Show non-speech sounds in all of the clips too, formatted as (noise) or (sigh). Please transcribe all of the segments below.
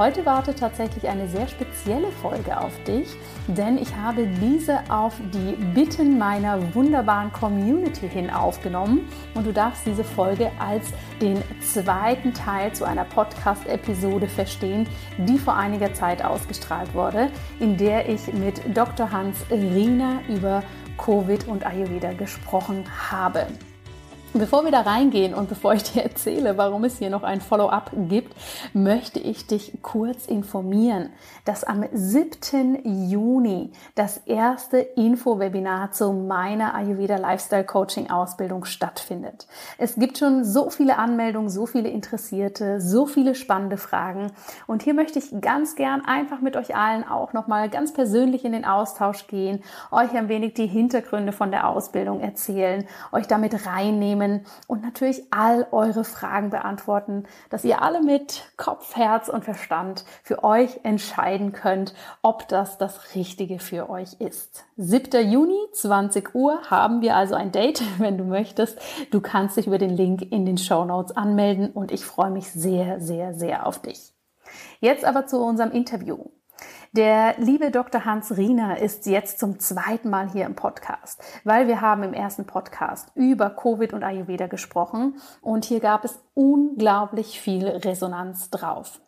Heute wartet tatsächlich eine sehr spezielle Folge auf dich, denn ich habe diese auf die Bitten meiner wunderbaren Community hin aufgenommen und du darfst diese Folge als den zweiten Teil zu einer Podcast-Episode verstehen, die vor einiger Zeit ausgestrahlt wurde, in der ich mit Dr. Hans Riener über Covid und Ayurveda gesprochen habe. Bevor wir da reingehen und bevor ich dir (laughs) erzähle, warum es hier noch ein Follow-up gibt, möchte ich dich kurz informieren, dass am 7. Juni das erste Info-Webinar zu meiner Ayurveda Lifestyle Coaching Ausbildung stattfindet. Es gibt schon so viele Anmeldungen, so viele Interessierte, so viele spannende Fragen und hier möchte ich ganz gern einfach mit euch allen auch nochmal ganz persönlich in den Austausch gehen, euch ein wenig die Hintergründe von der Ausbildung erzählen, euch damit reinnehmen, nehmen und natürlich all eure Fragen beantworten, dass ihr alle mit Kopf, Herz und Verstand für euch entscheiden könnt, ob das das Richtige für euch ist. 7. Juni, 20 Uhr haben wir also ein Date, (laughs) wenn du möchtest. Du kannst dich über den Link in den Show Notes anmelden und ich freue mich sehr, sehr, sehr auf dich. Jetzt aber zu unserem Interview. Der liebe Dr. Hans Riener ist jetzt zum zweiten Mal hier im Podcast, weil wir haben im ersten Podcast über Covid und Ayurveda gesprochen und hier gab es unglaublich viel Resonanz drauf.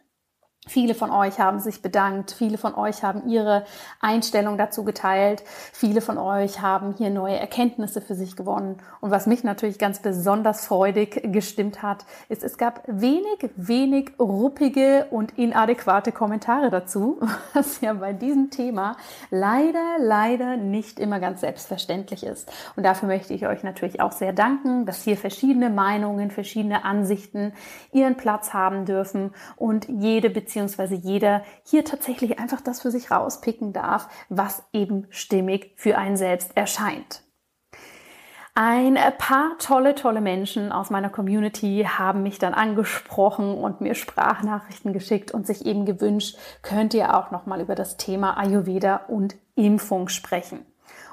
Viele von euch haben sich bedankt, viele von euch haben ihre Einstellung dazu geteilt, viele von euch haben hier neue Erkenntnisse für sich gewonnen. Und was mich natürlich ganz besonders freudig gestimmt hat, ist, es gab wenig, wenig ruppige und inadäquate Kommentare dazu, (laughs) was ja bei diesem Thema leider, leider nicht immer ganz selbstverständlich ist. Und dafür möchte ich euch natürlich auch sehr danken, dass hier verschiedene Meinungen, verschiedene Ansichten ihren Platz haben dürfen und jede Beziehung beziehungsweise jeder hier tatsächlich einfach das für sich rauspicken darf, was eben stimmig für einen selbst erscheint. Ein paar tolle, tolle Menschen aus meiner Community haben mich dann angesprochen und mir Sprachnachrichten geschickt und sich eben gewünscht, könnt ihr auch noch mal über das Thema Ayurveda und Impfung sprechen.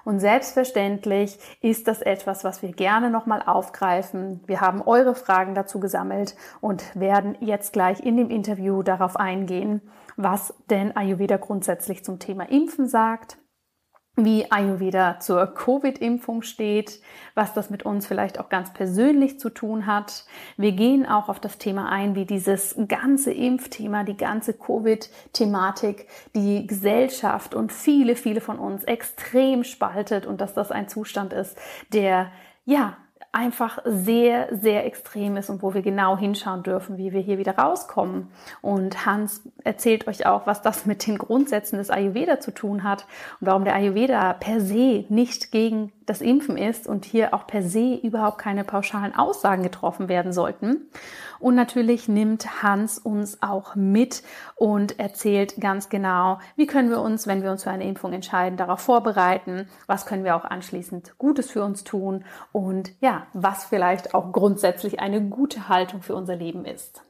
Und selbstverständlich ist das etwas, was wir gerne nochmal aufgreifen. Wir haben eure Fragen dazu gesammelt und werden jetzt gleich in dem Interview darauf eingehen, was denn Ayurveda grundsätzlich zum Thema Impfen sagt, wie Ayurveda zur Covid-Impfung steht, was das mit uns vielleicht auch ganz persönlich zu tun hat. Wir gehen auch auf das Thema ein, wie dieses ganze Impfthema, die ganze Covid-Thematik, die Gesellschaft und viele, viele von uns extrem spaltet und dass das ein Zustand ist, der ja einfach sehr, sehr extrem ist und wo wir genau hinschauen dürfen, wie wir hier wieder rauskommen. Und Hans erzählt euch auch, was das mit den Grundsätzen des Ayurveda zu tun hat und warum der Ayurveda per se nicht gegen das Impfen ist und hier auch per se überhaupt keine pauschalen Aussagen getroffen werden sollten. Und natürlich nimmt Hans uns auch mit und erzählt ganz genau, wie können wir uns, wenn wir uns für eine Impfung entscheiden, darauf vorbereiten, was können wir auch anschließend Gutes für uns tun und ja, was vielleicht auch grundsätzlich eine gute Haltung für unser Leben ist.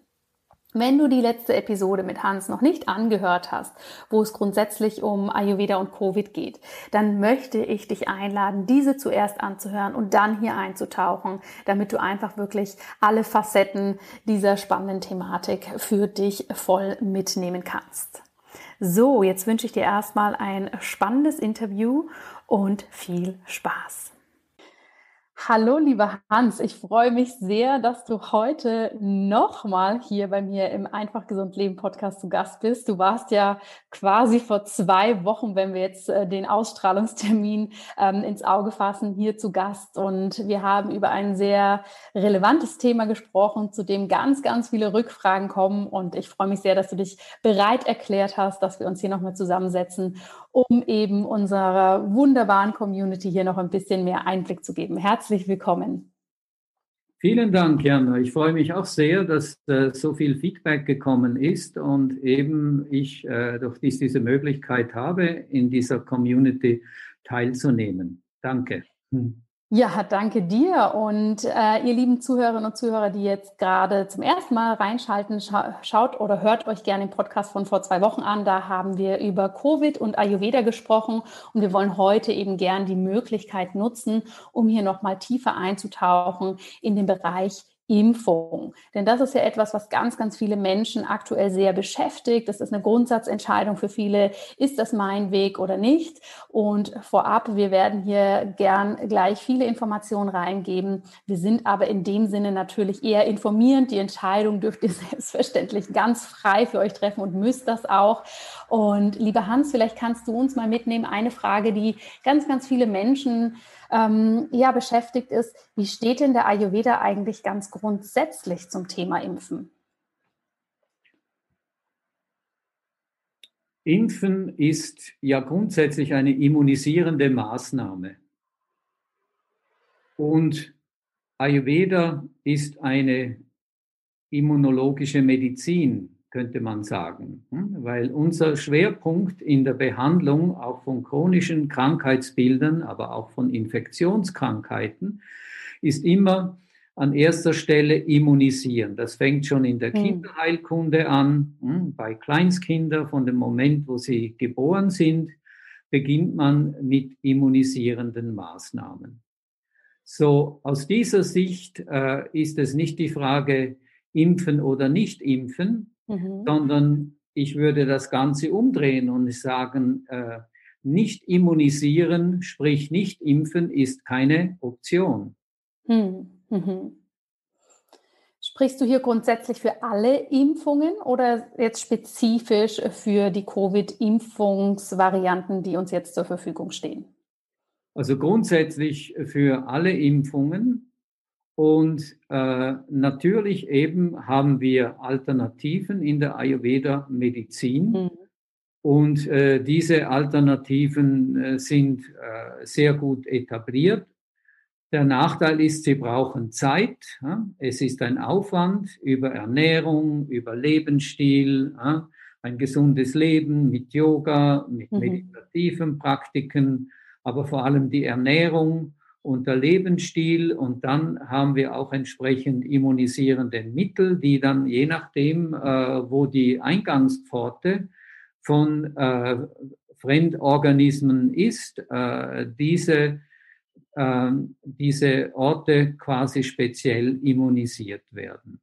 Wenn du die letzte Episode mit Hans noch nicht angehört hast, wo es grundsätzlich um Ayurveda und Covid geht, dann möchte ich dich einladen, diese zuerst anzuhören und dann hier einzutauchen, damit du einfach wirklich alle Facetten dieser spannenden Thematik für dich voll mitnehmen kannst. So, jetzt wünsche ich dir erstmal ein spannendes Interview und viel Spaß. Hallo, lieber Hans, ich freue mich sehr, dass du heute nochmal hier bei mir im Einfach Gesund Leben Podcast zu Gast bist. Du warst ja quasi vor zwei Wochen, wenn wir jetzt äh, den Ausstrahlungstermin ähm, ins Auge fassen, hier zu Gast. Und wir haben über ein sehr relevantes Thema gesprochen, zu dem ganz, ganz viele Rückfragen kommen. Und ich freue mich sehr, dass du dich bereit erklärt hast, dass wir uns hier nochmal zusammensetzen um eben unserer wunderbaren Community hier noch ein bisschen mehr Einblick zu geben. Herzlich willkommen. Vielen Dank, Jana. Ich freue mich auch sehr, dass äh, so viel Feedback gekommen ist und eben ich äh, durch dies diese Möglichkeit habe, in dieser Community teilzunehmen. Danke. Hm. Ja, danke dir. Und äh, ihr lieben Zuhörerinnen und Zuhörer, die jetzt gerade zum ersten Mal reinschalten, scha schaut oder hört euch gerne den Podcast von vor zwei Wochen an. Da haben wir über Covid und Ayurveda gesprochen und wir wollen heute eben gern die Möglichkeit nutzen, um hier nochmal tiefer einzutauchen in den Bereich Impfung. Denn das ist ja etwas, was ganz, ganz viele Menschen aktuell sehr beschäftigt. Das ist eine Grundsatzentscheidung für viele. Ist das mein Weg oder nicht? Und vorab, wir werden hier gern gleich viele Informationen reingeben. Wir sind aber in dem Sinne natürlich eher informierend. Die Entscheidung dürft ihr (laughs) selbstverständlich ganz frei für euch treffen und müsst das auch. Und lieber Hans, vielleicht kannst du uns mal mitnehmen. Eine Frage, die ganz, ganz viele Menschen ähm, ja beschäftigt ist, wie steht denn der Ayurveda eigentlich ganz grundsätzlich zum Thema Impfen? Impfen ist ja grundsätzlich eine immunisierende Maßnahme. Und Ayurveda ist eine immunologische Medizin könnte man sagen, hm? weil unser Schwerpunkt in der Behandlung auch von chronischen Krankheitsbildern, aber auch von Infektionskrankheiten ist immer an erster Stelle immunisieren. Das fängt schon in der hm. Kinderheilkunde an. Hm? Bei Kleinstkindern von dem Moment, wo sie geboren sind, beginnt man mit immunisierenden Maßnahmen. So, aus dieser Sicht äh, ist es nicht die Frage, impfen oder nicht impfen, mhm. sondern ich würde das Ganze umdrehen und sagen, äh, nicht immunisieren, sprich nicht impfen, ist keine Option. Mhm. Mhm. Sprichst du hier grundsätzlich für alle Impfungen oder jetzt spezifisch für die Covid-Impfungsvarianten, die uns jetzt zur Verfügung stehen? Also grundsätzlich für alle Impfungen. Und äh, natürlich eben haben wir Alternativen in der Ayurveda-Medizin. Mhm. Und äh, diese Alternativen äh, sind äh, sehr gut etabliert. Der Nachteil ist, sie brauchen Zeit. Ja? Es ist ein Aufwand über Ernährung, über Lebensstil, ja? ein gesundes Leben mit Yoga, mit mhm. meditativen Praktiken, aber vor allem die Ernährung und der Lebensstil und dann haben wir auch entsprechend immunisierende Mittel, die dann je nachdem, äh, wo die Eingangspforte von äh, Fremdorganismen ist, äh, diese, äh, diese Orte quasi speziell immunisiert werden.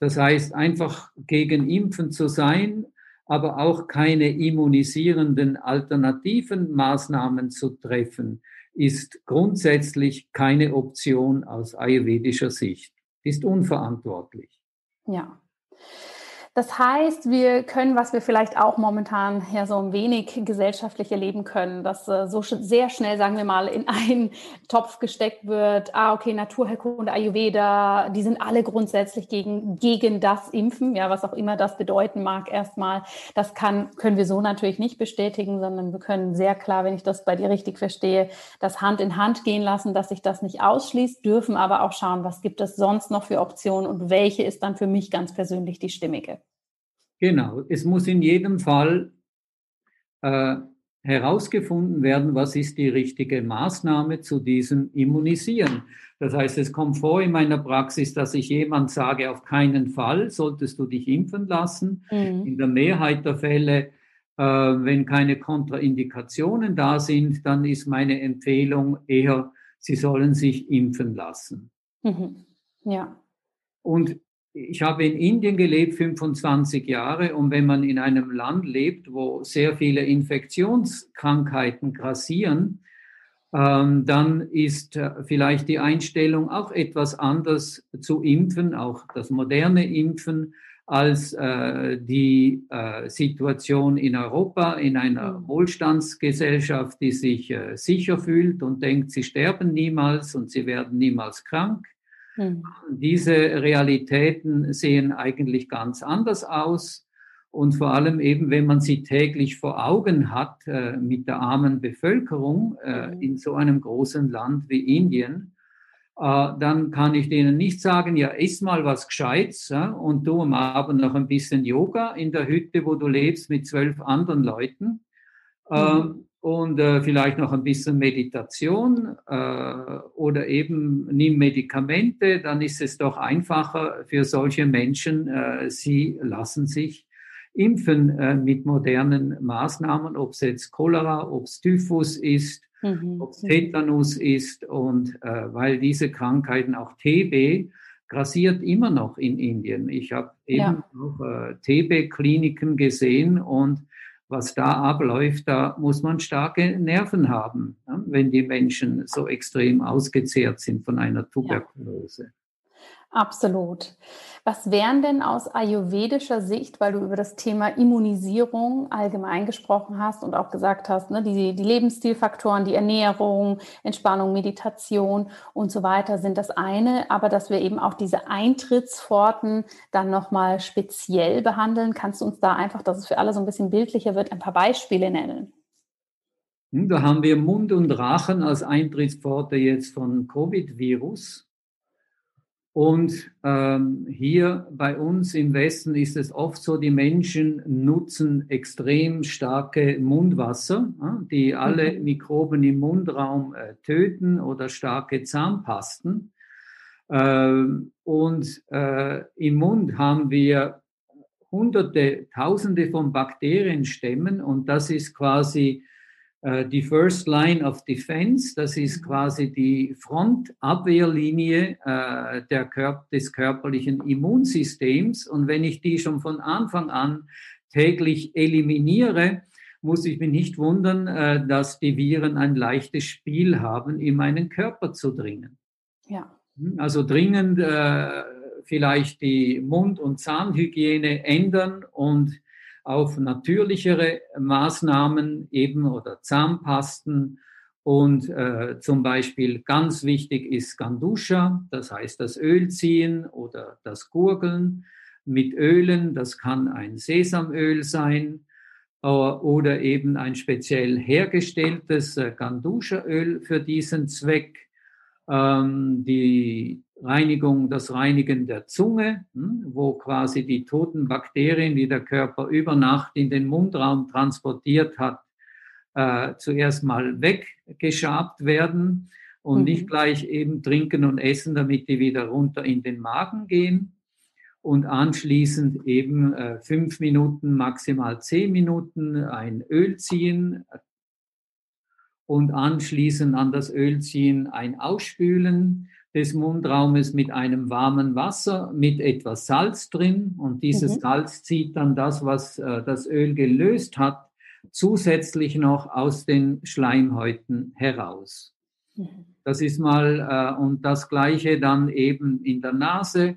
Das heißt, einfach gegen Impfen zu sein, aber auch keine immunisierenden alternativen Maßnahmen zu treffen, ist grundsätzlich keine Option aus ayurvedischer Sicht, ist unverantwortlich. Ja. Das heißt, wir können, was wir vielleicht auch momentan ja so ein wenig gesellschaftlich erleben können, dass äh, so sch sehr schnell, sagen wir mal, in einen (laughs) Topf gesteckt wird, ah, okay, Naturheilkunde, Ayurveda, die sind alle grundsätzlich gegen, gegen das Impfen, ja, was auch immer das bedeuten mag erstmal. Das kann, können wir so natürlich nicht bestätigen, sondern wir können sehr klar, wenn ich das bei dir richtig verstehe, das Hand in Hand gehen lassen, dass sich das nicht ausschließt, dürfen aber auch schauen, was gibt es sonst noch für Optionen und welche ist dann für mich ganz persönlich die stimmige. Genau, es muss in jedem Fall äh, herausgefunden werden, was ist die richtige Maßnahme zu diesem Immunisieren. Das heißt, es kommt vor in meiner Praxis, dass ich jemand sage, auf keinen Fall solltest du dich impfen lassen. Mhm. In der Mehrheit der Fälle, äh, wenn keine Kontraindikationen da sind, dann ist meine Empfehlung eher, sie sollen sich impfen lassen. Mhm. Ja. Und ich habe in Indien gelebt, 25 Jahre, und wenn man in einem Land lebt, wo sehr viele Infektionskrankheiten grassieren, ähm, dann ist äh, vielleicht die Einstellung auch etwas anders zu impfen, auch das moderne Impfen, als äh, die äh, Situation in Europa, in einer mhm. Wohlstandsgesellschaft, die sich äh, sicher fühlt und denkt, sie sterben niemals und sie werden niemals krank. Mhm. Diese Realitäten sehen eigentlich ganz anders aus. Und vor allem eben, wenn man sie täglich vor Augen hat äh, mit der armen Bevölkerung äh, mhm. in so einem großen Land wie Indien, äh, dann kann ich denen nicht sagen, ja, iss mal was Gescheites ja, und du am Abend noch ein bisschen Yoga in der Hütte, wo du lebst mit zwölf anderen Leuten. Mhm. Und äh, vielleicht noch ein bisschen Meditation äh, oder eben nimm Medikamente, dann ist es doch einfacher für solche Menschen. Äh, sie lassen sich impfen äh, mit modernen Maßnahmen, ob es jetzt Cholera, ob es Typhus ist, mhm. ob es Tetanus ist und äh, weil diese Krankheiten auch TB grassiert immer noch in Indien. Ich habe eben ja. auch äh, TB-Kliniken gesehen und was da abläuft, da muss man starke Nerven haben, wenn die Menschen so extrem ausgezehrt sind von einer Tuberkulose. Absolut. Was wären denn aus ayurvedischer Sicht, weil du über das Thema Immunisierung allgemein gesprochen hast und auch gesagt hast, ne, die, die Lebensstilfaktoren, die Ernährung, Entspannung, Meditation und so weiter sind das eine, aber dass wir eben auch diese Eintrittspforten dann nochmal speziell behandeln. Kannst du uns da einfach, dass es für alle so ein bisschen bildlicher wird, ein paar Beispiele nennen? Hm, da haben wir Mund und Rachen als Eintrittspforte jetzt von Covid-Virus. Und ähm, hier bei uns im Westen ist es oft so, die Menschen nutzen extrem starke Mundwasser, äh, die alle mhm. Mikroben im Mundraum äh, töten oder starke Zahnpasten. Ähm, und äh, im Mund haben wir hunderte, tausende von Bakterienstämmen und das ist quasi die First Line of Defense, das ist mhm. quasi die Frontabwehrlinie äh, der Körp des körperlichen Immunsystems. Und wenn ich die schon von Anfang an täglich eliminiere, muss ich mich nicht wundern, äh, dass die Viren ein leichtes Spiel haben, in meinen Körper zu dringen. Ja. Hm, also dringend äh, vielleicht die Mund- und Zahnhygiene ändern und auf natürlichere Maßnahmen eben oder Zahnpasten. Und äh, zum Beispiel ganz wichtig ist Gandusha, das heißt das Öl ziehen oder das Gurgeln mit Ölen. Das kann ein Sesamöl sein äh, oder eben ein speziell hergestelltes äh, Gandusha-Öl für diesen Zweck. Ähm, die Reinigung, das Reinigen der Zunge, hm, wo quasi die toten Bakterien, die der Körper über Nacht in den Mundraum transportiert hat, äh, zuerst mal weggeschabt werden und mhm. nicht gleich eben trinken und essen, damit die wieder runter in den Magen gehen. Und anschließend eben äh, fünf Minuten, maximal zehn Minuten ein Öl ziehen und anschließend an das Öl ziehen ein Ausspülen des Mundraumes mit einem warmen Wasser mit etwas Salz drin und dieses mhm. Salz zieht dann das, was äh, das Öl gelöst hat, zusätzlich noch aus den Schleimhäuten heraus. Mhm. Das ist mal, äh, und das gleiche dann eben in der Nase.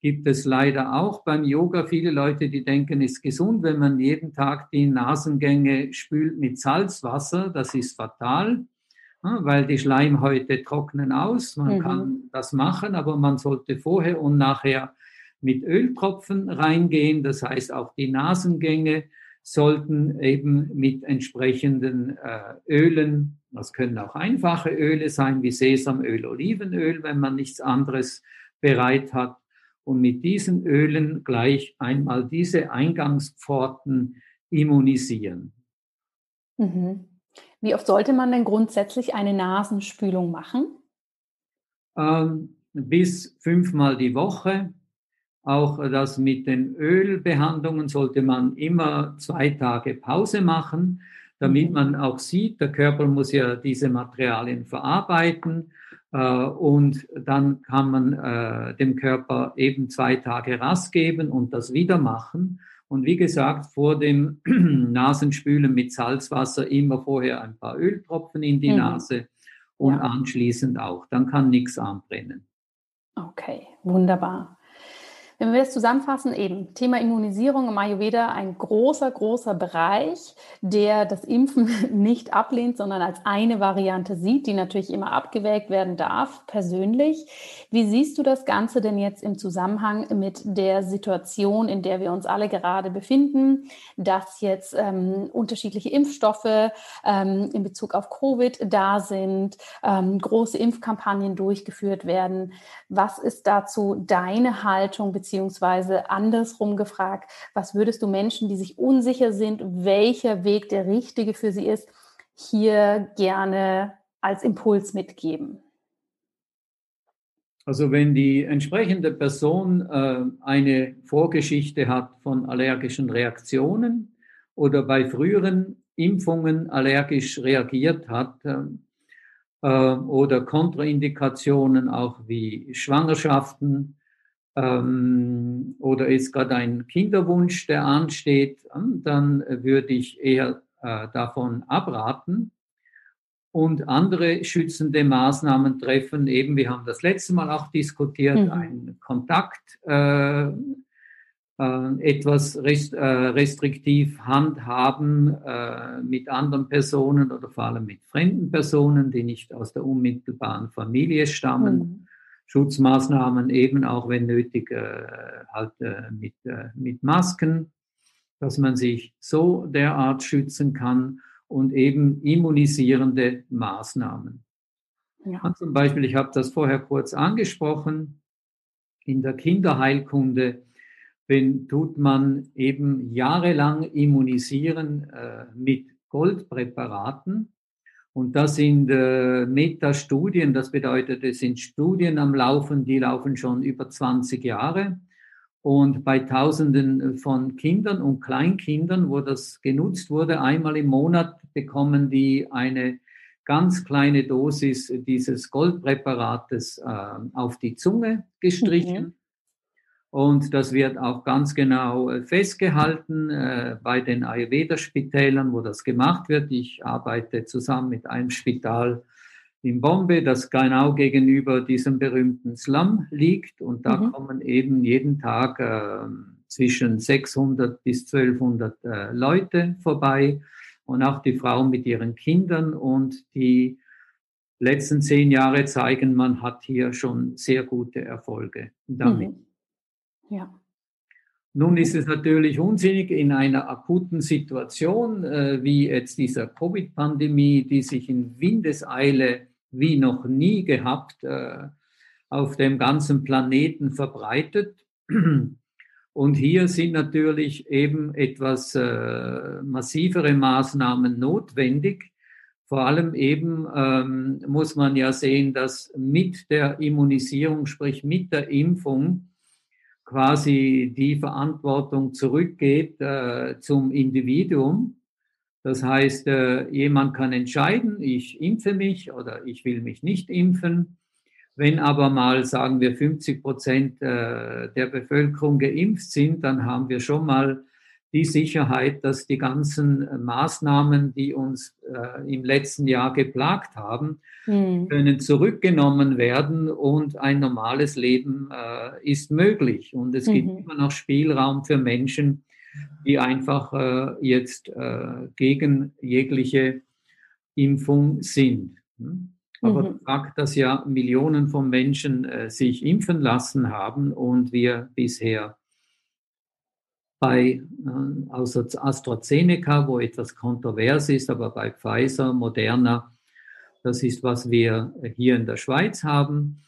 gibt es leider auch beim Yoga viele Leute, die denken, es ist gesund, wenn man jeden Tag die Nasengänge spült mit Salzwasser. Das ist fatal, weil die Schleimhäute trocknen aus. Man mhm. kann das machen, aber man sollte vorher und nachher mit Öltropfen reingehen. Das heißt, auch die Nasengänge sollten eben mit entsprechenden äh, Ölen, das können auch einfache Öle sein, wie Sesamöl, Olivenöl, wenn man nichts anderes bereit hat, und mit diesen Ölen gleich einmal diese Eingangspforten immunisieren. Mhm. Wie oft sollte man denn grundsätzlich eine Nasenspülung machen? Ähm, bis fünfmal die Woche. Auch das mit den Ölbehandlungen sollte man immer zwei Tage Pause machen, damit mhm. man auch sieht, der Körper muss ja diese Materialien verarbeiten äh, und dann kann man äh, dem Körper eben zwei Tage Rast geben und das wieder machen. Und wie gesagt, vor dem (clears throat) Nasenspülen mit Salzwasser immer vorher ein paar Öltropfen in die mhm. Nase und ja. anschließend auch. Dann kann nichts anbrennen. Okay, wunderbar. Wenn wir das zusammenfassen, eben Thema Immunisierung im Ayurveda ein großer, großer Bereich, der das Impfen (laughs) nicht ablehnt, sondern als eine Variante sieht, die natürlich immer abgewägt werden darf, persönlich. Wie siehst du das Ganze denn jetzt im Zusammenhang mit der Situation, in der wir uns alle gerade befinden, dass jetzt ähm, unterschiedliche Impfstoffe ähm, in Bezug auf Covid da sind, ähm, große Impfkampagnen durchgeführt werden? Was ist dazu deine Haltung andersrum gefragt, was würdest du Menschen, die sich unsicher sind, welcher Weg der richtige für sie ist, hier gerne als Impuls mitgeben? Also wenn die entsprechende Person äh, eine Vorgeschichte hat von allergischen Reaktionen oder bei früheren Impfungen allergisch reagiert hat, äh, äh, oder Kontraindikationen auch wie Schwangerschaften ähm, oder ist gerade ein Kinderwunsch, der ansteht, ähm, dann würde ich eher äh, davon abraten und andere schützende Maßnahmen treffen. Eben, wir haben das letzte Mal auch diskutiert, mhm. ein Kontakt äh, äh, etwas äh, restriktiv handhaben äh, mit anderen Personen oder vor allem mit fremden Personen, die nicht aus der unmittelbaren Familie stammen. Schutzmaßnahmen eben auch, wenn nötig, äh, halt äh, mit, äh, mit Masken, dass man sich so derart schützen kann und eben immunisierende Maßnahmen. Ja. Zum Beispiel, ich habe das vorher kurz angesprochen, in der Kinderheilkunde wenn, tut man eben jahrelang immunisieren äh, mit Goldpräparaten. Und das sind äh, Metastudien, das bedeutet, es sind Studien am Laufen, die laufen schon über 20 Jahre. Und bei Tausenden von Kindern und Kleinkindern, wo das genutzt wurde, einmal im Monat bekommen die eine ganz kleine Dosis dieses Goldpräparates äh, auf die Zunge gestrichen. Mhm. Und das wird auch ganz genau äh, festgehalten äh, bei den Ayurveda-Spitälern, wo das gemacht wird. Ich arbeite zusammen mit einem Spital in Bombay, das genau gegenüber diesem berühmten Slum liegt. Und da mhm. kommen eben jeden Tag äh, zwischen 600 bis 1200 äh, Leute vorbei und auch die Frauen mit ihren Kindern. Und die letzten zehn Jahre zeigen, man hat hier schon sehr gute Erfolge damit. Mhm. Ja. Nun ist es natürlich unsinnig in einer akuten Situation äh, wie jetzt dieser Covid-Pandemie, die sich in Windeseile wie noch nie gehabt äh, auf dem ganzen Planeten verbreitet. Und hier sind natürlich eben etwas äh, massivere Maßnahmen notwendig. Vor allem eben ähm, muss man ja sehen, dass mit der Immunisierung, sprich mit der Impfung, quasi die Verantwortung zurückgeht äh, zum Individuum. Das heißt, äh, jemand kann entscheiden, ich impfe mich oder ich will mich nicht impfen. Wenn aber mal, sagen wir, 50 Prozent äh, der Bevölkerung geimpft sind, dann haben wir schon mal die Sicherheit, dass die ganzen Maßnahmen, die uns äh, im letzten Jahr geplagt haben, mhm. können zurückgenommen werden und ein normales Leben äh, ist möglich. Und es mhm. gibt immer noch Spielraum für Menschen, die einfach äh, jetzt äh, gegen jegliche Impfung sind. Hm? Aber mhm. Fakt, dass ja Millionen von Menschen äh, sich impfen lassen haben und wir bisher bei äh, außer AstraZeneca, wo etwas kontrovers ist, aber bei Pfizer, Moderna, das ist, was wir hier in der Schweiz haben.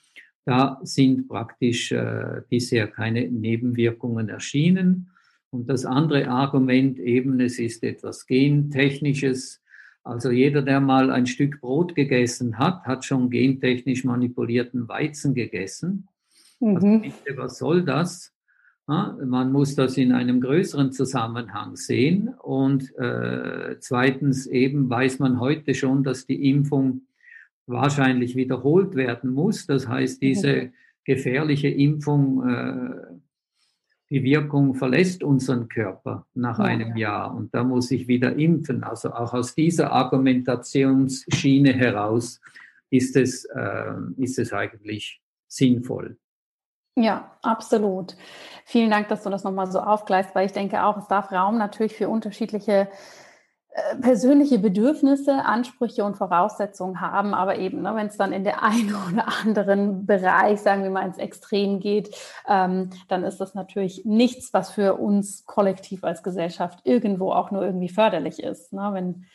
Da sind praktisch äh, bisher keine Nebenwirkungen erschienen. Und das andere Argument eben, es ist etwas Gentechnisches. Also jeder, der mal ein Stück Brot gegessen hat, hat schon gentechnisch manipulierten Weizen gegessen. Also mhm. Also, was soll das? Man muss das in einem größeren Zusammenhang sehen. Und äh, zweitens eben weiß man heute schon, dass die Impfung wahrscheinlich wiederholt werden muss. Das heißt, diese gefährliche Impfung, äh, die Wirkung verlässt unseren Körper nach ja. einem Jahr und da muss ich wieder impfen. Also auch aus dieser Argumentationsschiene heraus ist es, äh, ist es eigentlich sinnvoll. Ja, absolut. Vielen Dank, dass du das nochmal so aufgleist, weil ich denke auch, es darf Raum natürlich für unterschiedliche äh, persönliche Bedürfnisse, Ansprüche und Voraussetzungen haben, aber eben, ne, wenn es dann in der (laughs) einen oder anderen Bereich, sagen wir mal, ins Extrem geht, ähm, dann ist das natürlich nichts, was für uns kollektiv als Gesellschaft irgendwo auch nur irgendwie förderlich ist. Ne? Wenn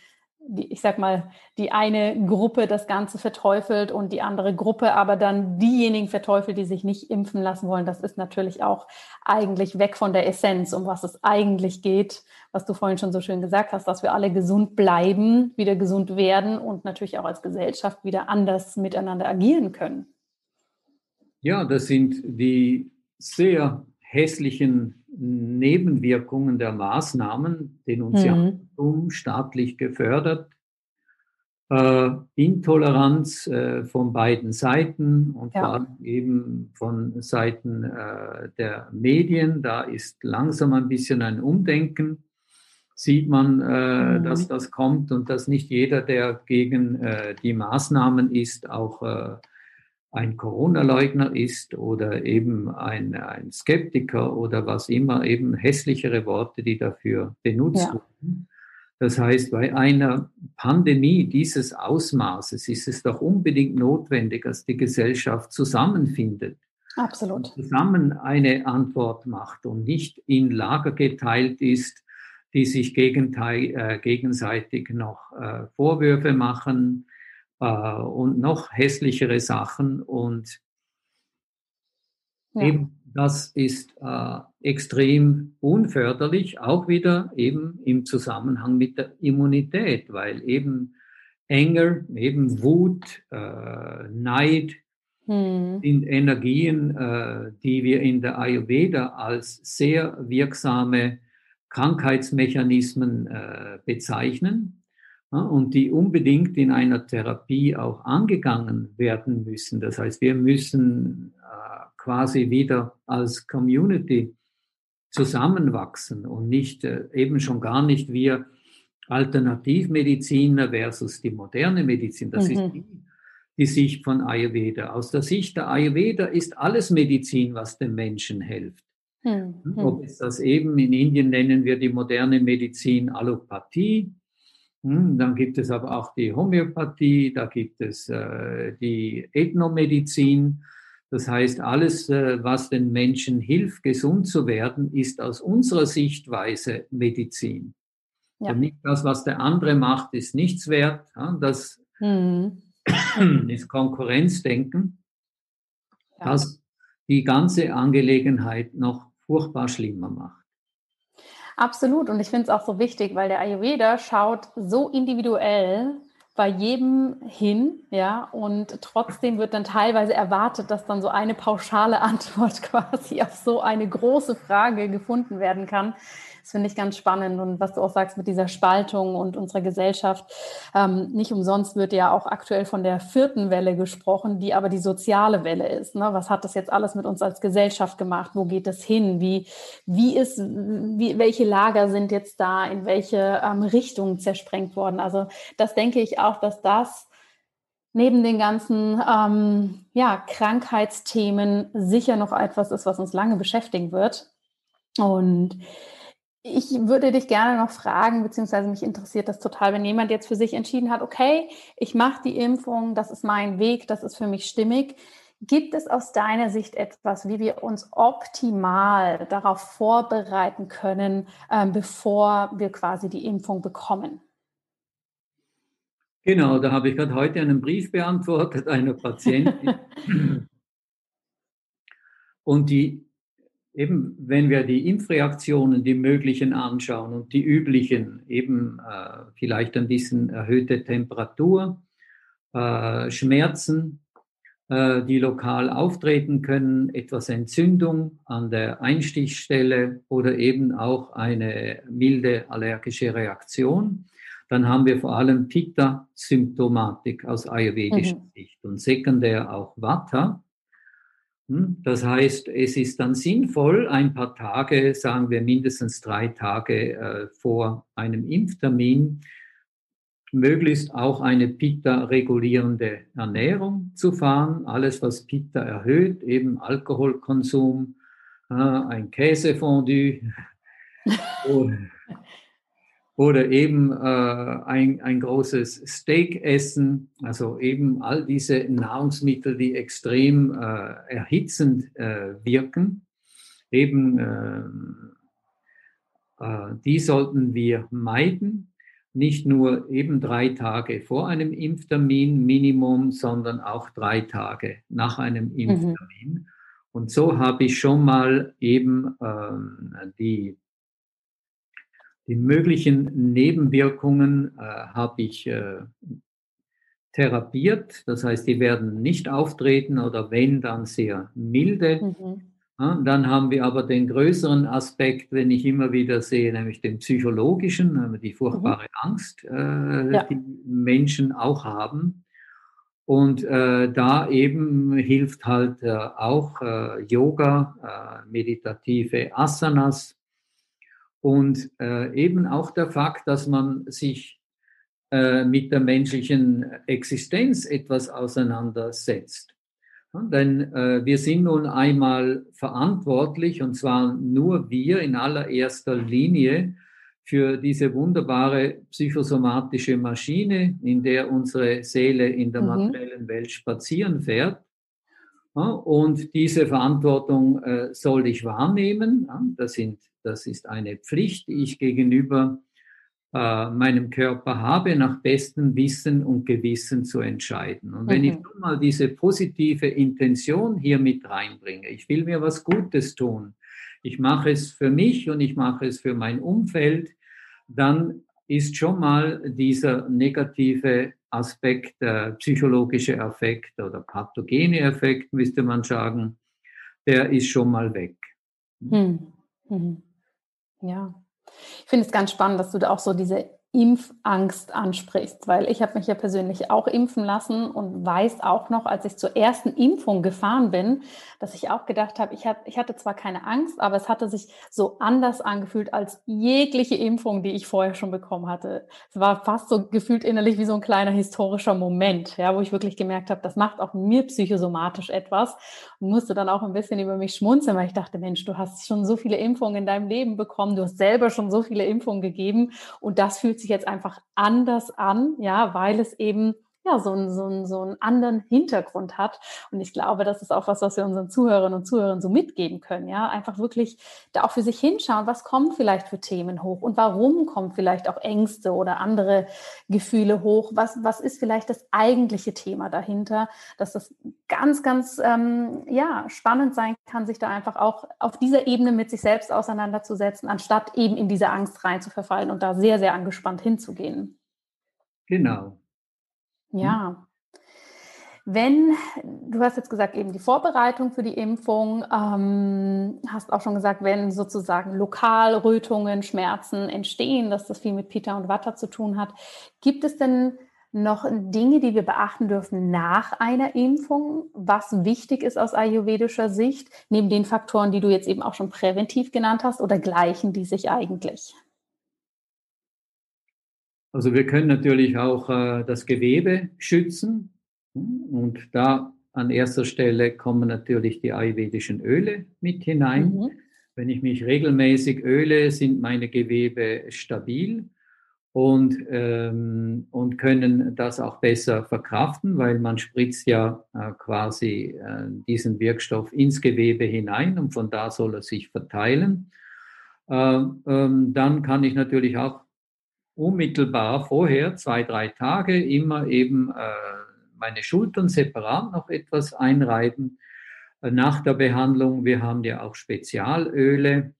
die, ich sag mal, die eine Gruppe das Ganze verteufelt und die andere Gruppe aber dann diejenigen verteufelt, die sich nicht impfen lassen wollen. Das ist natürlich auch eigentlich weg von der Essenz, um was es eigentlich geht, was du vorhin schon so schön gesagt hast, dass wir alle gesund bleiben, wieder gesund werden und natürlich auch als Gesellschaft wieder anders miteinander agieren können. Ja, das sind die sehr hässlichen Nebenwirkungen der Maßnahmen, Denunziantum mhm. staatlich gefördert, äh, Intoleranz äh, von beiden Seiten und ja. vor allem eben von Seiten äh, der Medien. Da ist langsam ein bisschen ein Umdenken. Sieht man, mhm. dass das kommt und dass nicht jeder, der gegen äh, die Maßnahmen ist, auch äh, ein Corona-Leugner ist oder eben ein, ein Skeptiker oder was immer, eben hässlichere Worte, die dafür benutzt ja. wurden. Das heißt, bei einer Pandemie dieses Ausmaßes ist es doch unbedingt notwendig, dass die Gesellschaft zusammenfindet. Absolut. Zusammen eine Antwort macht und nicht in Lager geteilt ist, die sich äh, gegenseitig noch äh, Vorwürfe machen, äh, und noch hässlichere Sachen. Und ja. eben das ist äh, extrem unförderlich, auch wieder eben im Zusammenhang mit der Immunität, weil eben Enger, eben Wut, äh, Neid hm. sind Energien, äh, die wir in der Ayurveda als sehr wirksame Krankheitsmechanismen äh, bezeichnen und die unbedingt in einer Therapie auch angegangen werden müssen. Das heißt, wir müssen äh, quasi wieder als Community zusammenwachsen und nicht äh, eben schon gar nicht wir Alternativmediziner versus die moderne Medizin. Das mhm. ist die, die Sicht von Ayurveda. Aus der Sicht der Ayurveda ist alles Medizin, was dem Menschen hilft. Mhm. Ob es das eben in Indien nennen wir die moderne Medizin Allopathie, hm, dann gibt es aber auch die Homöopathie, da gibt es äh, die Ethnomedizin. Das heißt, alles, äh, was den Menschen hilft, gesund zu werden, ist aus unserer Sichtweise Medizin. Ja. Und nicht das, was der andere macht, ist nichts wert. Ja, das mhm. ist Konkurrenzdenken, ja. das die ganze Angelegenheit noch furchtbar schlimmer macht. Absolut. Und ich finde es auch so wichtig, weil der Ayurveda schaut so individuell bei jedem hin, ja, und trotzdem wird dann teilweise erwartet, dass dann so eine pauschale (laughs) Antwort quasi auf so eine große Frage gefunden werden kann. Das finde ich ganz spannend und was du auch sagst mit dieser Spaltung und unserer Gesellschaft. Ähm, nicht umsonst wird ja auch aktuell von der vierten Welle gesprochen, die aber die soziale Welle ist. Ne? Was hat das jetzt alles mit uns als Gesellschaft gemacht? Wo geht es hin? Wie, wie ist, wie, welche Lager sind jetzt da? In welche ähm, Richtungen zersprengt worden? Also das denke ich auch, dass das neben den ganzen ähm, ja, Krankheitsthemen sicher noch etwas ist, was uns lange beschäftigen wird. Und ich würde dich gerne noch fragen, beziehungsweise mich interessiert das total, wenn jemand jetzt für sich entschieden hat, okay, ich mache die Impfung, das ist mein Weg, das ist für mich stimmig. Gibt es aus deiner Sicht etwas, wie wir uns optimal darauf vorbereiten können, äh, bevor wir quasi die Impfung bekommen? Genau, da habe ich gerade heute einen Brief beantwortet einer Patientin. (laughs) und die, eben, wenn wir die Impfreaktionen, die möglichen anschauen und die üblichen, eben äh, vielleicht ein bisschen erhöhte Temperatur, äh, Schmerzen, äh, die lokal auftreten können, etwas Entzündung an der Einstichstelle oder eben auch eine milde allergische Reaktion dann haben wir vor allem Pitta-Symptomatik aus ayurvedischer mhm. Sicht und sekundär auch Vata. Hm, das heißt, es ist dann sinnvoll, ein paar Tage, sagen wir mindestens drei Tage äh, vor einem Impftermin, möglichst auch eine Pitta-regulierende Ernährung zu fahren. Alles, was Pitta erhöht, eben Alkoholkonsum, äh, ein Käsefondue. (laughs) oder eben äh, ein, ein großes Steak essen, also eben all diese Nahrungsmittel, die extrem äh, erhitzend äh, wirken, eben äh, äh, die sollten wir meiden, nicht nur eben drei Tage vor einem Impftermin Minimum, sondern auch drei Tage nach einem mhm. Impftermin. Mhm. Und so habe ich schon mal eben ähm, die die möglichen Nebenwirkungen äh, habe ich äh, therapiert. Das heißt, die werden nicht auftreten oder wenn, dann sehr milde. Mhm. Ja, dann haben wir aber den größeren Aspekt, den ich immer wieder sehe, nämlich den psychologischen, die furchtbare mhm. Angst, äh, ja. die Menschen auch haben. Und äh, da eben hilft halt äh, auch äh, Yoga, äh, meditative Asanas, und äh, eben auch der Fakt, dass man sich äh, mit der menschlichen Existenz etwas auseinandersetzt. Ja, denn äh, wir sind nun einmal verantwortlich, und zwar nur wir in allererster Linie, für diese wunderbare psychosomatische Maschine, in der unsere Seele in der mhm. materiellen Welt spazieren fährt. Und diese Verantwortung äh, soll ich wahrnehmen. Das sind das ist eine Pflicht, die ich gegenüber äh, meinem Körper habe, nach bestem Wissen und Gewissen zu entscheiden. Und wenn mhm. ich nun mal diese positive Intention hier mit reinbringe, ich will mir was Gutes tun, ich mache es für mich und ich mache es für mein Umfeld, dann ist schon mal dieser negative Aspekt, der psychologische Effekt oder pathogene Effekt, müsste man sagen, der ist schon mal weg. Hm. Mhm. Ja, ich finde es ganz spannend, dass du da auch so diese Impfangst ansprichst, weil ich habe mich ja persönlich auch impfen lassen und weiß auch noch, als ich zur ersten Impfung gefahren bin, dass ich auch gedacht habe, ich, hatte, ich hatte zwar keine Angst, aber es hatte sich so anders angefühlt als jegliche Impfung, die ich vorher schon bekommen hatte. Es war fast so gefühlt innerlich wie so ein kleiner historischer Moment, ja, wo ich wirklich gemerkt habe, das macht auch mir psychosomatisch etwas und musste dann auch ein bisschen über mich schmunzeln, weil ich dachte, Mensch, du hast schon so viele Impfungen in deinem Leben bekommen, du hast selber schon so viele Impfungen gegeben und das fühlt sich jetzt einfach anders an, ja, weil es eben ja, so, einen, so, einen, so einen anderen Hintergrund hat. Und ich glaube, das ist auch was, was wir unseren Zuhörerinnen und Zuhörern so mitgeben können. Ja, einfach wirklich da auch für sich hinschauen, was kommt vielleicht für Themen hoch und warum kommen vielleicht auch Ängste oder andere Gefühle hoch. Was, was ist vielleicht das eigentliche Thema dahinter, dass das ganz, ganz ähm, ja, spannend sein kann, sich da einfach auch auf dieser Ebene mit sich selbst auseinanderzusetzen, anstatt eben in diese Angst rein zu verfallen und da sehr, sehr angespannt hinzugehen. Genau, ja. Wenn, du hast jetzt gesagt, eben die Vorbereitung für die Impfung, ähm, hast auch schon gesagt, wenn sozusagen lokal Rötungen, Schmerzen entstehen, dass das viel mit Pita und Watter zu tun hat, gibt es denn noch Dinge, die wir beachten dürfen nach einer Impfung, was wichtig ist aus ayurvedischer Sicht, neben den Faktoren, die du jetzt eben auch schon präventiv genannt hast, oder gleichen die sich eigentlich? Also wir können natürlich auch äh, das Gewebe schützen und da an erster Stelle kommen natürlich die ayurvedischen Öle mit hinein. Mhm. Wenn ich mich regelmäßig öle, sind meine Gewebe stabil und, ähm, und können das auch besser verkraften, weil man spritzt ja äh, quasi äh, diesen Wirkstoff ins Gewebe hinein und von da soll er sich verteilen. Äh, ähm, dann kann ich natürlich auch unmittelbar vorher, zwei, drei Tage, immer eben äh, meine Schultern separat noch etwas einreiben. Äh, nach der Behandlung, wir haben ja auch Spezialöle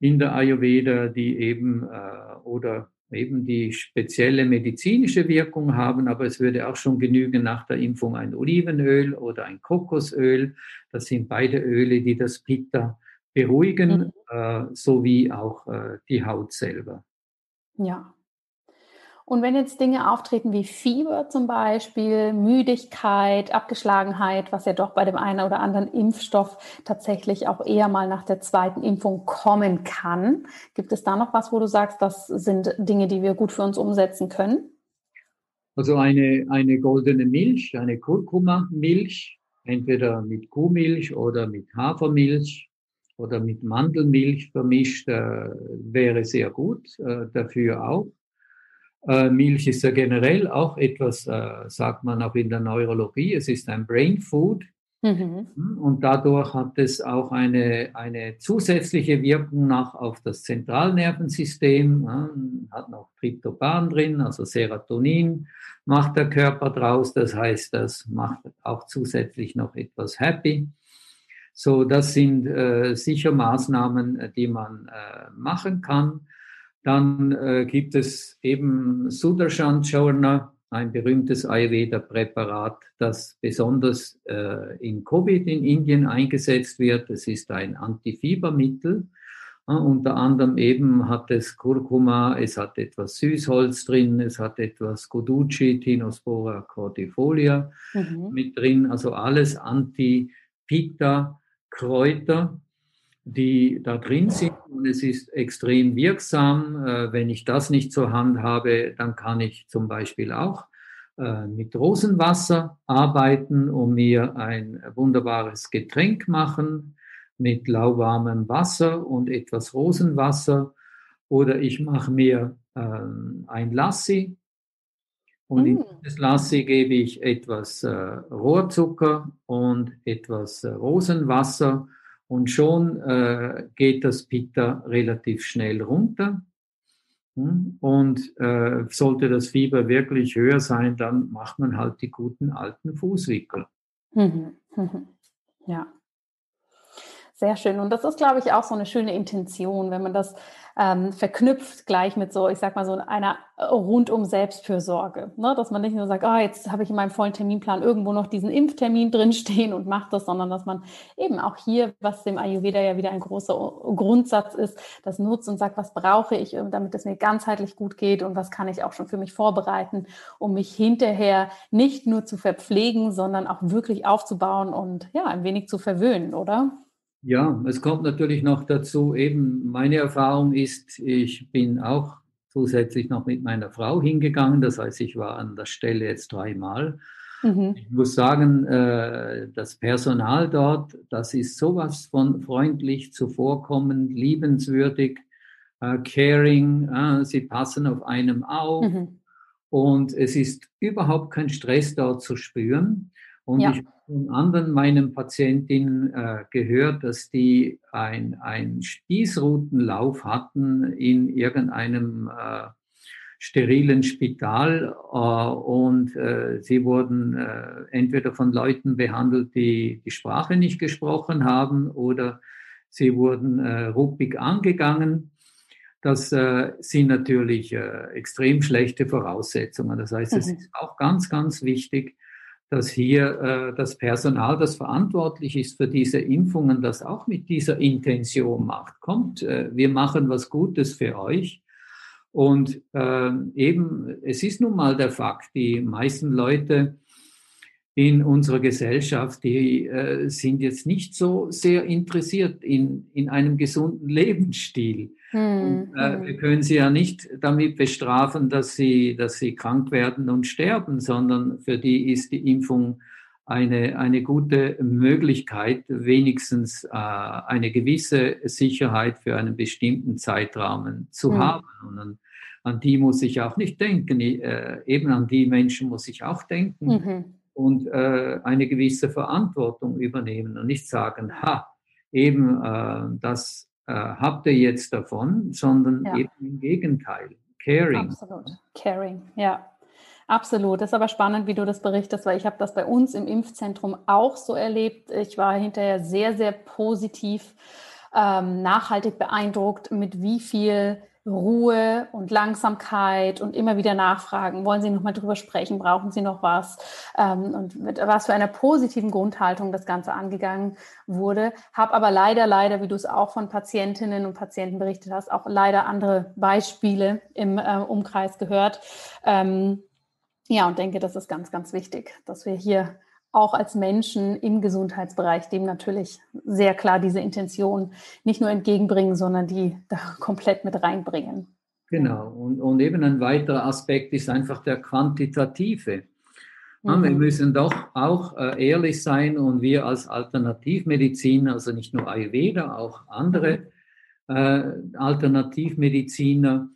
in der Ayurveda, die eben äh, oder eben die spezielle medizinische Wirkung haben, aber es würde auch schon genügen nach der Impfung ein Olivenöl oder ein Kokosöl. Das sind beide Öle, die das Pitta beruhigen, mhm. äh, sowie auch äh, die Haut selber. Ja, und wenn jetzt Dinge auftreten wie Fieber zum Beispiel, Müdigkeit, Abgeschlagenheit, was ja doch bei dem einen oder anderen Impfstoff tatsächlich auch eher mal nach der zweiten Impfung kommen kann, gibt es da noch was, wo du sagst, das sind Dinge, die wir gut für uns umsetzen können? Also eine, eine goldene Milch, eine Kurkuma-Milch, entweder mit Kuhmilch oder mit Hafermilch oder mit Mandelmilch vermischt, äh, wäre sehr gut. Äh, dafür auch. Äh, Milch ist ja generell auch etwas, äh, sagt man auch in der Neurologie, es ist ein Brain Food. Mhm. Und dadurch hat es auch eine, eine zusätzliche Wirkung nach auf das Zentralnervensystem, hat noch Tryptophan drin, also Serotonin macht der Körper draus, das heißt, das macht auch zusätzlich noch etwas happy. So, das sind äh, sicher Maßnahmen, die man äh, machen kann. Dann äh, gibt es eben Sudarshan Churna, ein berühmtes Ayurveda-Präparat, das besonders äh, in Covid in Indien eingesetzt wird. Es ist ein Antifiebermittel. Äh, unter anderem eben hat es Kurkuma, es hat etwas Süßholz drin, es hat etwas Goduchi, Tinospora cordifolia mhm. mit drin, also alles Anti-Pitta-Kräuter die da drin sind und es ist extrem wirksam. Äh, wenn ich das nicht zur Hand habe, dann kann ich zum Beispiel auch äh, mit Rosenwasser arbeiten und mir ein wunderbares Getränk machen mit lauwarmem Wasser und etwas Rosenwasser. Oder ich mache mir ähm, ein Lassi und mm. in das Lassi gebe ich etwas äh, Rohrzucker und etwas Rosenwasser und schon äh, geht das Pitta relativ schnell runter. Hm? Und äh, sollte das Fieber wirklich höher sein, dann macht man halt die guten alten Fußwickel. Mhm. Mhm. Ja. Sehr schön. Und das ist, glaube ich, auch so eine schöne Intention, wenn man das ähm, verknüpft gleich mit so, ich sag mal, so einer rundum Selbstfürsorge. Ne? Dass man nicht nur sagt, oh, jetzt habe ich in meinem vollen Terminplan irgendwo noch diesen Impftermin drinstehen und macht das, sondern dass man eben auch hier, was dem Ayurveda ja wieder ein großer Grundsatz ist, das nutzt und sagt, was brauche ich, ähm, damit es mir ganzheitlich gut geht und was kann ich auch schon für mich vorbereiten, um mich hinterher nicht nur zu verpflegen, sondern auch wirklich aufzubauen und ja, ein wenig zu verwöhnen, oder? Ja, es kommt natürlich noch dazu, eben meine Erfahrung ist, ich bin auch zusätzlich noch mit meiner Frau hingegangen, das heißt, ich war an der Stelle jetzt dreimal. Mhm. Ich muss sagen, äh, das Personal dort, das ist sowas von freundlich, zuvorkommend, liebenswürdig, äh, caring, äh, sie passen auf einem auf mhm. und es ist überhaupt kein Stress dort zu spüren. Und ja. ich habe von anderen meinen Patientinnen äh, gehört, dass die ein, ein Spießrutenlauf hatten in irgendeinem äh, sterilen Spital äh, und äh, sie wurden äh, entweder von Leuten behandelt, die die Sprache nicht gesprochen haben oder sie wurden äh, ruppig angegangen. Das sind natürlich extrem schlechte Voraussetzungen. Das heißt, mhm. es ist auch ganz, ganz wichtig, dass hier äh, das Personal, das verantwortlich ist für diese Impfungen, das auch mit dieser Intention macht. Kommt, äh, wir machen was Gutes für euch. Und äh, eben, es ist nun mal der Fakt, die meisten Leute in unserer Gesellschaft, die äh, sind jetzt nicht so sehr interessiert in, in einem gesunden Lebensstil. Hm, und, äh, hm. wir können sie ja nicht damit bestrafen, dass sie, dass sie krank werden und sterben, sondern für die ist die Impfung eine, eine gute Möglichkeit, wenigstens äh, eine gewisse Sicherheit für einen bestimmten Zeitrahmen zu hm. haben. Und an, an, die muss ich auch nicht denken, äh, eben an die Menschen muss ich auch denken. Mhm und äh, eine gewisse Verantwortung übernehmen und nicht sagen, ha, eben äh, das äh, habt ihr jetzt davon, sondern ja. eben im Gegenteil, caring. Absolut, caring, ja. Absolut. Das ist aber spannend, wie du das berichtest, weil ich habe das bei uns im Impfzentrum auch so erlebt. Ich war hinterher sehr, sehr positiv, ähm, nachhaltig beeindruckt, mit wie viel Ruhe und Langsamkeit und immer wieder nachfragen. Wollen Sie noch mal drüber sprechen? Brauchen Sie noch was? Ähm, und mit was für einer positiven Grundhaltung das Ganze angegangen wurde. Habe aber leider, leider, wie du es auch von Patientinnen und Patienten berichtet hast, auch leider andere Beispiele im äh, Umkreis gehört. Ähm, ja, und denke, das ist ganz, ganz wichtig, dass wir hier auch als Menschen im Gesundheitsbereich dem natürlich sehr klar diese Intention nicht nur entgegenbringen, sondern die da komplett mit reinbringen. Genau. Und, und eben ein weiterer Aspekt ist einfach der quantitative. Mhm. Wir müssen doch auch äh, ehrlich sein und wir als Alternativmediziner, also nicht nur Ayurveda, auch andere mhm. äh, Alternativmediziner,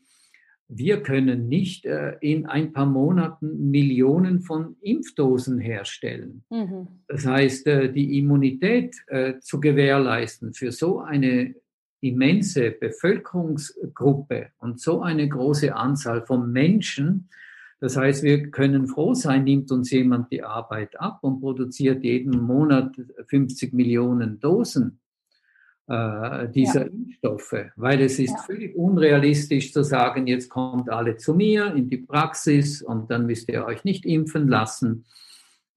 wir können nicht äh, in ein paar Monaten Millionen von Impfdosen herstellen. Mhm. Das heißt, äh, die Immunität äh, zu gewährleisten für so eine immense Bevölkerungsgruppe und so eine große Anzahl von Menschen, das heißt, wir können froh sein, nimmt uns jemand die Arbeit ab und produziert jeden Monat 50 Millionen Dosen äh, dieser ja. Impfstoffe, weil es ist ja. völlig unrealistisch zu sagen, jetzt kommt alle zu mir in die Praxis und dann müsst ihr euch nicht impfen lassen,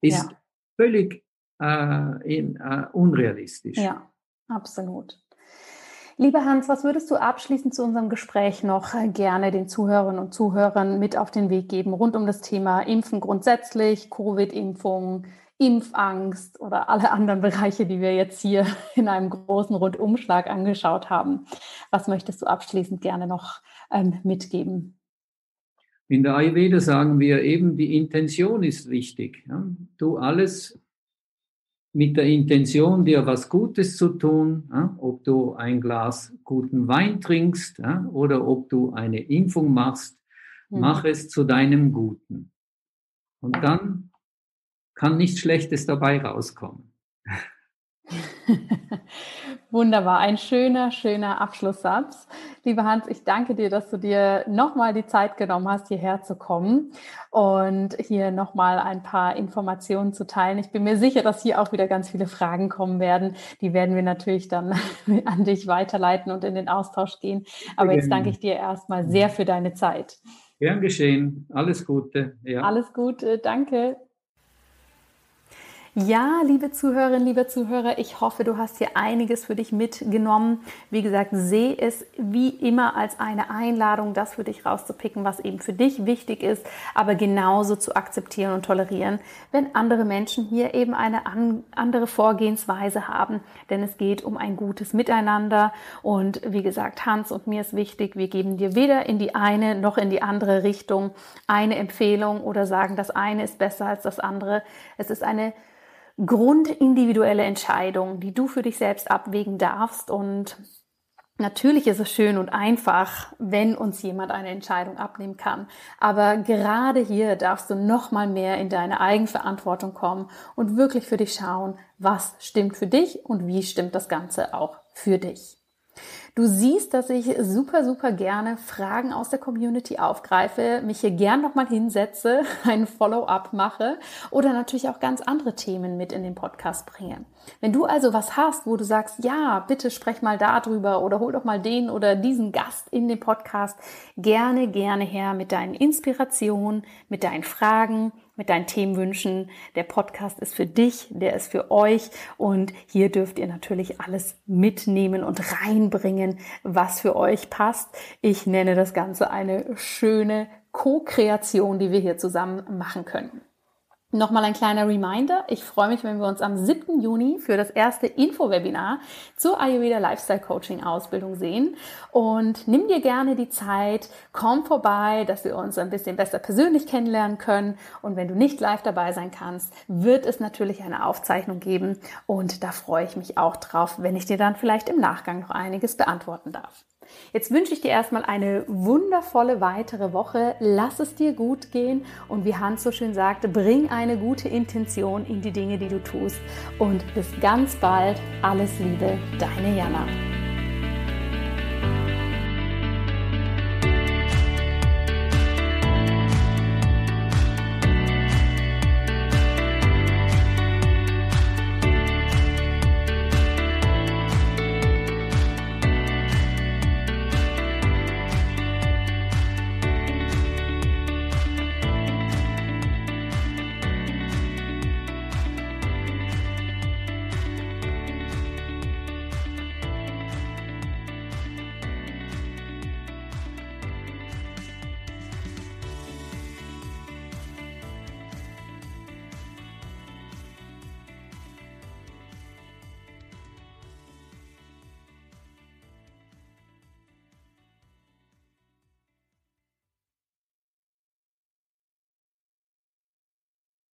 ist ja. völlig äh, in, äh, unrealistisch. Ja, absolut. Lieber Hans, was würdest du abschließend zu unserem Gespräch noch gerne den Zuhörerinnen und Zuhörern mit auf den Weg geben rund um das Thema Impfen grundsätzlich, Covid-Impfung, Impfangst oder alle anderen Bereiche, die wir jetzt hier (laughs) in einem großen Rundumschlag angeschaut haben. Was möchtest du abschließend gerne noch ähm, mitgeben? In der Ayurveda sagen wir eben, die Intention ist wichtig. Ja? Du alles mit der Intention, dir was Gutes zu tun, ja? ob du ein Glas guten Wein trinkst ja? oder ob du eine Impfung machst, mhm. mach es zu deinem Guten. Und dann kann nichts Schlechtes dabei rauskommen. (laughs) Wunderbar, ein schöner, schöner Abschlusssatz. Lieber Hans, ich danke dir, dass du dir nochmal die Zeit genommen hast, hierher zu kommen und hier nochmal ein paar Informationen zu teilen. Ich bin mir sicher, dass hier auch wieder ganz viele Fragen kommen werden. Die werden wir natürlich dann (laughs) an dich weiterleiten und in den Austausch gehen. Aber jetzt danke ich dir erstmal sehr für deine Zeit. Gern geschehen. Alles Gute. Ja. Alles Gute. Danke. Ja, liebe Zuhörerinnen, liebe Zuhörer, ich hoffe, du hast hier einiges für dich mitgenommen. Wie gesagt, sehe es wie immer als eine Einladung, das für dich rauszupicken, was eben für dich wichtig ist, aber genauso zu akzeptieren und tolerieren, wenn andere Menschen hier eben eine andere Vorgehensweise haben. Denn es geht um ein gutes Miteinander. Und wie gesagt, Hans und mir ist wichtig, wir geben dir weder in die eine noch in die andere Richtung eine Empfehlung oder sagen, das eine ist besser als das andere. Es ist eine grundindividuelle Entscheidung, die du für dich selbst abwägen darfst. Und natürlich ist es schön und einfach, wenn uns jemand eine Entscheidung abnehmen kann. Aber gerade hier darfst du noch mal mehr in deine Eigenverantwortung kommen und wirklich für dich schauen, was stimmt für dich und wie stimmt das Ganze auch für dich. Du siehst, dass ich super, super gerne Fragen aus der Community aufgreife, mich hier gern nochmal hinsetze, (laughs) einen Follow-up mache oder natürlich auch ganz andere Themen mit in den Podcast bringe. Wenn du also was hast, wo du sagst, ja, bitte sprech mal darüber oder hol doch mal den oder diesen Gast in den Podcast, gerne, gerne her mit deinen Inspirationen, mit deinen Fragen, mit deinen Themenwünschen. Der Podcast ist für dich, der ist für euch und hier dürft ihr natürlich alles mitnehmen und reinbringen, was für euch passt. Ich nenne das Ganze eine schöne Co-Kreation, die wir hier zusammen machen können. Nochmal ein kleiner Reminder. Ich freue mich, wenn wir uns am 7. Juni für das erste Info-Webinar zur Ayurveda Lifestyle Coaching Ausbildung sehen. Und nimm dir gerne die Zeit, komm vorbei, dass wir uns ein bisschen besser persönlich kennenlernen können. Und wenn du nicht live dabei sein kannst, wird es natürlich eine Aufzeichnung geben. Und da freue ich mich auch drauf, wenn ich dir dann vielleicht im Nachgang noch einiges beantworten darf. Jetzt wünsche ich dir erstmal eine wundervolle weitere Woche. Lass es dir gut gehen und wie Hans so schön sagte, bring eine gute Intention in die Dinge, die du tust. Und bis ganz bald. Alles Liebe, deine Jana.